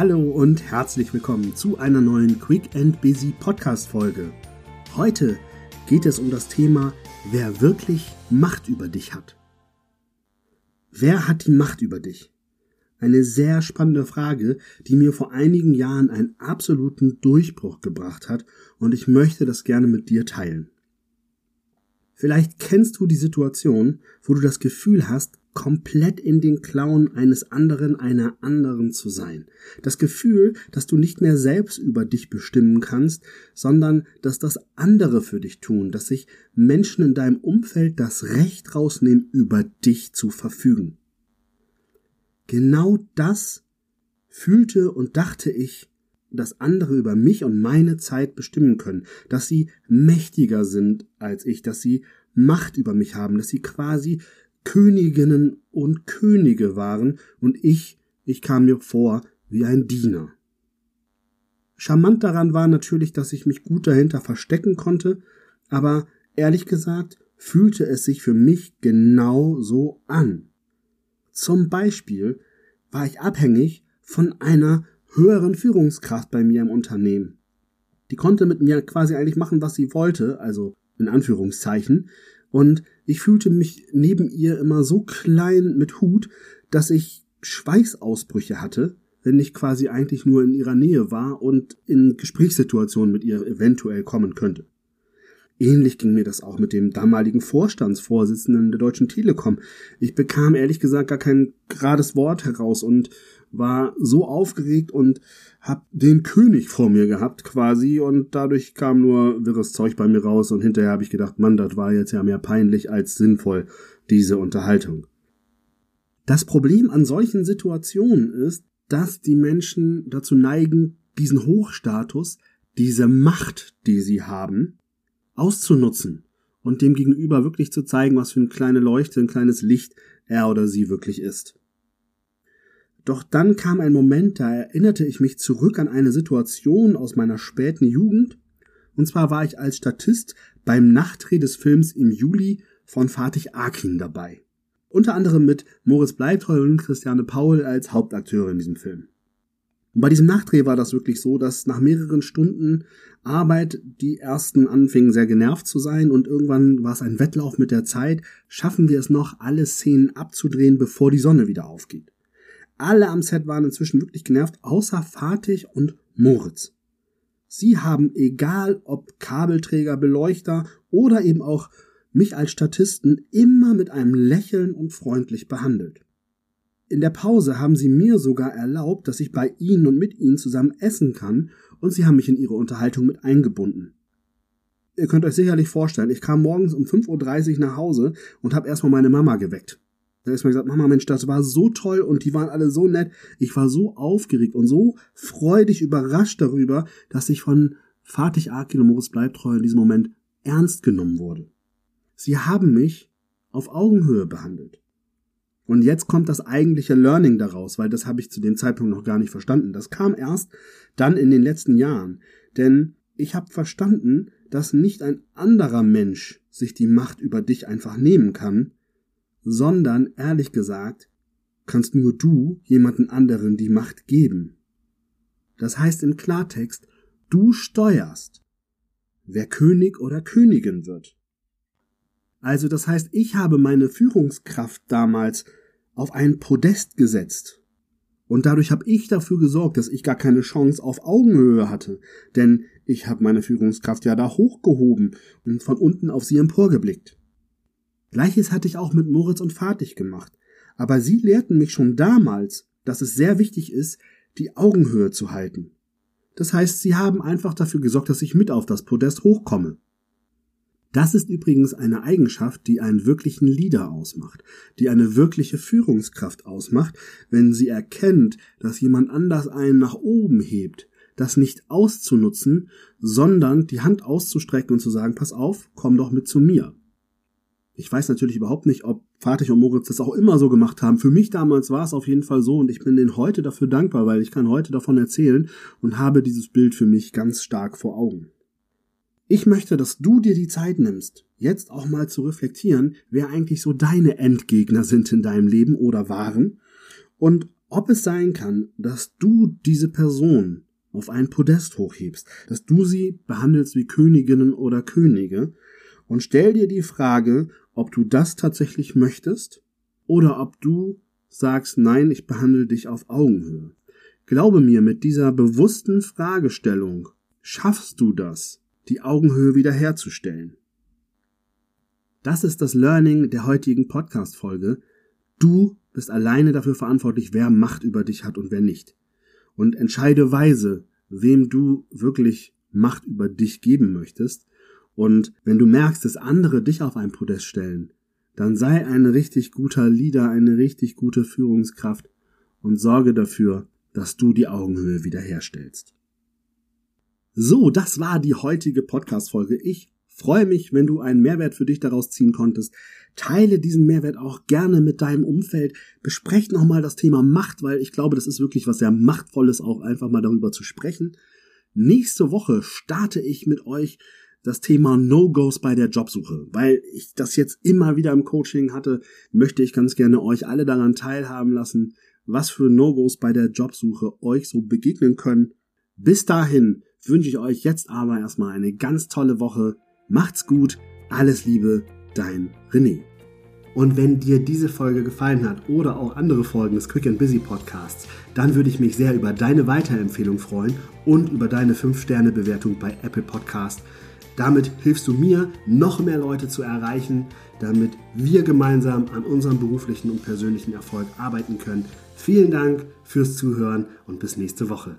Hallo und herzlich willkommen zu einer neuen Quick and Busy Podcast Folge. Heute geht es um das Thema, wer wirklich Macht über dich hat. Wer hat die Macht über dich? Eine sehr spannende Frage, die mir vor einigen Jahren einen absoluten Durchbruch gebracht hat und ich möchte das gerne mit dir teilen. Vielleicht kennst du die Situation, wo du das Gefühl hast, komplett in den Klauen eines anderen, einer anderen zu sein. Das Gefühl, dass du nicht mehr selbst über dich bestimmen kannst, sondern dass das andere für dich tun, dass sich Menschen in deinem Umfeld das Recht rausnehmen, über dich zu verfügen. Genau das fühlte und dachte ich, dass andere über mich und meine Zeit bestimmen können, dass sie mächtiger sind als ich, dass sie Macht über mich haben, dass sie quasi Königinnen und Könige waren und ich, ich kam mir vor wie ein Diener. Charmant daran war natürlich, dass ich mich gut dahinter verstecken konnte, aber ehrlich gesagt fühlte es sich für mich genau so an. Zum Beispiel war ich abhängig von einer höheren Führungskraft bei mir im Unternehmen. Die konnte mit mir quasi eigentlich machen, was sie wollte, also in Anführungszeichen, und ich fühlte mich neben ihr immer so klein mit Hut, dass ich Schweißausbrüche hatte, wenn ich quasi eigentlich nur in ihrer Nähe war und in Gesprächssituationen mit ihr eventuell kommen könnte. Ähnlich ging mir das auch mit dem damaligen Vorstandsvorsitzenden der Deutschen Telekom. Ich bekam ehrlich gesagt gar kein gerades Wort heraus und war so aufgeregt und hab den König vor mir gehabt quasi und dadurch kam nur wirres Zeug bei mir raus und hinterher habe ich gedacht, Mann, das war jetzt ja mehr peinlich als sinnvoll, diese Unterhaltung. Das Problem an solchen Situationen ist, dass die Menschen dazu neigen, diesen Hochstatus, diese Macht, die sie haben, auszunutzen und dem Gegenüber wirklich zu zeigen, was für eine kleine Leuchte, ein kleines Licht er oder sie wirklich ist. Doch dann kam ein Moment, da erinnerte ich mich zurück an eine Situation aus meiner späten Jugend, und zwar war ich als Statist beim Nachtdreh des Films im Juli von Fatih Akin dabei. Unter anderem mit Moritz Bleibtreu und Christiane Paul als Hauptakteure in diesem Film. Und bei diesem Nachdreh war das wirklich so, dass nach mehreren Stunden Arbeit die ersten anfingen sehr genervt zu sein und irgendwann war es ein Wettlauf mit der Zeit, schaffen wir es noch, alle Szenen abzudrehen, bevor die Sonne wieder aufgeht. Alle am Set waren inzwischen wirklich genervt, außer Fatih und Moritz. Sie haben, egal ob Kabelträger, Beleuchter oder eben auch mich als Statisten, immer mit einem Lächeln und freundlich behandelt. In der Pause haben sie mir sogar erlaubt, dass ich bei ihnen und mit ihnen zusammen essen kann, und sie haben mich in ihre Unterhaltung mit eingebunden. Ihr könnt euch sicherlich vorstellen, ich kam morgens um 5.30 Uhr nach Hause und habe erstmal meine Mama geweckt. Da ist mir gesagt, Mama, Mensch, das war so toll und die waren alle so nett. Ich war so aufgeregt und so freudig überrascht darüber, dass ich von Fatih Akil und Moritz Bleibtreu in diesem Moment ernst genommen wurde. Sie haben mich auf Augenhöhe behandelt. Und jetzt kommt das eigentliche Learning daraus, weil das habe ich zu dem Zeitpunkt noch gar nicht verstanden. Das kam erst dann in den letzten Jahren. Denn ich habe verstanden, dass nicht ein anderer Mensch sich die Macht über dich einfach nehmen kann, sondern ehrlich gesagt, kannst nur du jemanden anderen die Macht geben. Das heißt im Klartext, du steuerst, wer König oder Königin wird. Also das heißt, ich habe meine Führungskraft damals auf ein Podest gesetzt. Und dadurch habe ich dafür gesorgt, dass ich gar keine Chance auf Augenhöhe hatte, denn ich habe meine Führungskraft ja da hochgehoben und von unten auf sie emporgeblickt. Gleiches hatte ich auch mit Moritz und Fatih gemacht, aber sie lehrten mich schon damals, dass es sehr wichtig ist, die Augenhöhe zu halten. Das heißt, sie haben einfach dafür gesorgt, dass ich mit auf das Podest hochkomme. Das ist übrigens eine Eigenschaft, die einen wirklichen Leader ausmacht, die eine wirkliche Führungskraft ausmacht, wenn sie erkennt, dass jemand anders einen nach oben hebt, das nicht auszunutzen, sondern die Hand auszustrecken und zu sagen, pass auf, komm doch mit zu mir. Ich weiß natürlich überhaupt nicht, ob Fatih und Moritz das auch immer so gemacht haben. Für mich damals war es auf jeden Fall so und ich bin denen heute dafür dankbar, weil ich kann heute davon erzählen und habe dieses Bild für mich ganz stark vor Augen. Ich möchte, dass du dir die Zeit nimmst, jetzt auch mal zu reflektieren, wer eigentlich so deine Endgegner sind in deinem Leben oder waren und ob es sein kann, dass du diese Person auf ein Podest hochhebst, dass du sie behandelst wie Königinnen oder Könige und stell dir die Frage, ob du das tatsächlich möchtest oder ob du sagst, nein, ich behandle dich auf Augenhöhe. Glaube mir, mit dieser bewussten Fragestellung schaffst du das, die Augenhöhe wiederherzustellen. Das ist das Learning der heutigen Podcast-Folge. Du bist alleine dafür verantwortlich, wer Macht über dich hat und wer nicht. Und entscheide weise, wem du wirklich Macht über dich geben möchtest. Und wenn du merkst, dass andere dich auf ein Podest stellen, dann sei ein richtig guter Leader, eine richtig gute Führungskraft und sorge dafür, dass du die Augenhöhe wiederherstellst. So, das war die heutige Podcast-Folge. Ich freue mich, wenn du einen Mehrwert für dich daraus ziehen konntest. Teile diesen Mehrwert auch gerne mit deinem Umfeld. Besprecht nochmal das Thema Macht, weil ich glaube, das ist wirklich was sehr Machtvolles, auch einfach mal darüber zu sprechen. Nächste Woche starte ich mit euch das Thema No-Gos bei der Jobsuche. Weil ich das jetzt immer wieder im Coaching hatte, möchte ich ganz gerne euch alle daran teilhaben lassen, was für No-Gos bei der Jobsuche euch so begegnen können. Bis dahin wünsche ich euch jetzt aber erstmal eine ganz tolle Woche. Macht's gut, alles Liebe, dein René. Und wenn dir diese Folge gefallen hat oder auch andere Folgen des Quick and Busy Podcasts, dann würde ich mich sehr über deine Weiterempfehlung freuen und über deine 5-Sterne-Bewertung bei Apple Podcast. Damit hilfst du mir, noch mehr Leute zu erreichen, damit wir gemeinsam an unserem beruflichen und persönlichen Erfolg arbeiten können. Vielen Dank fürs Zuhören und bis nächste Woche.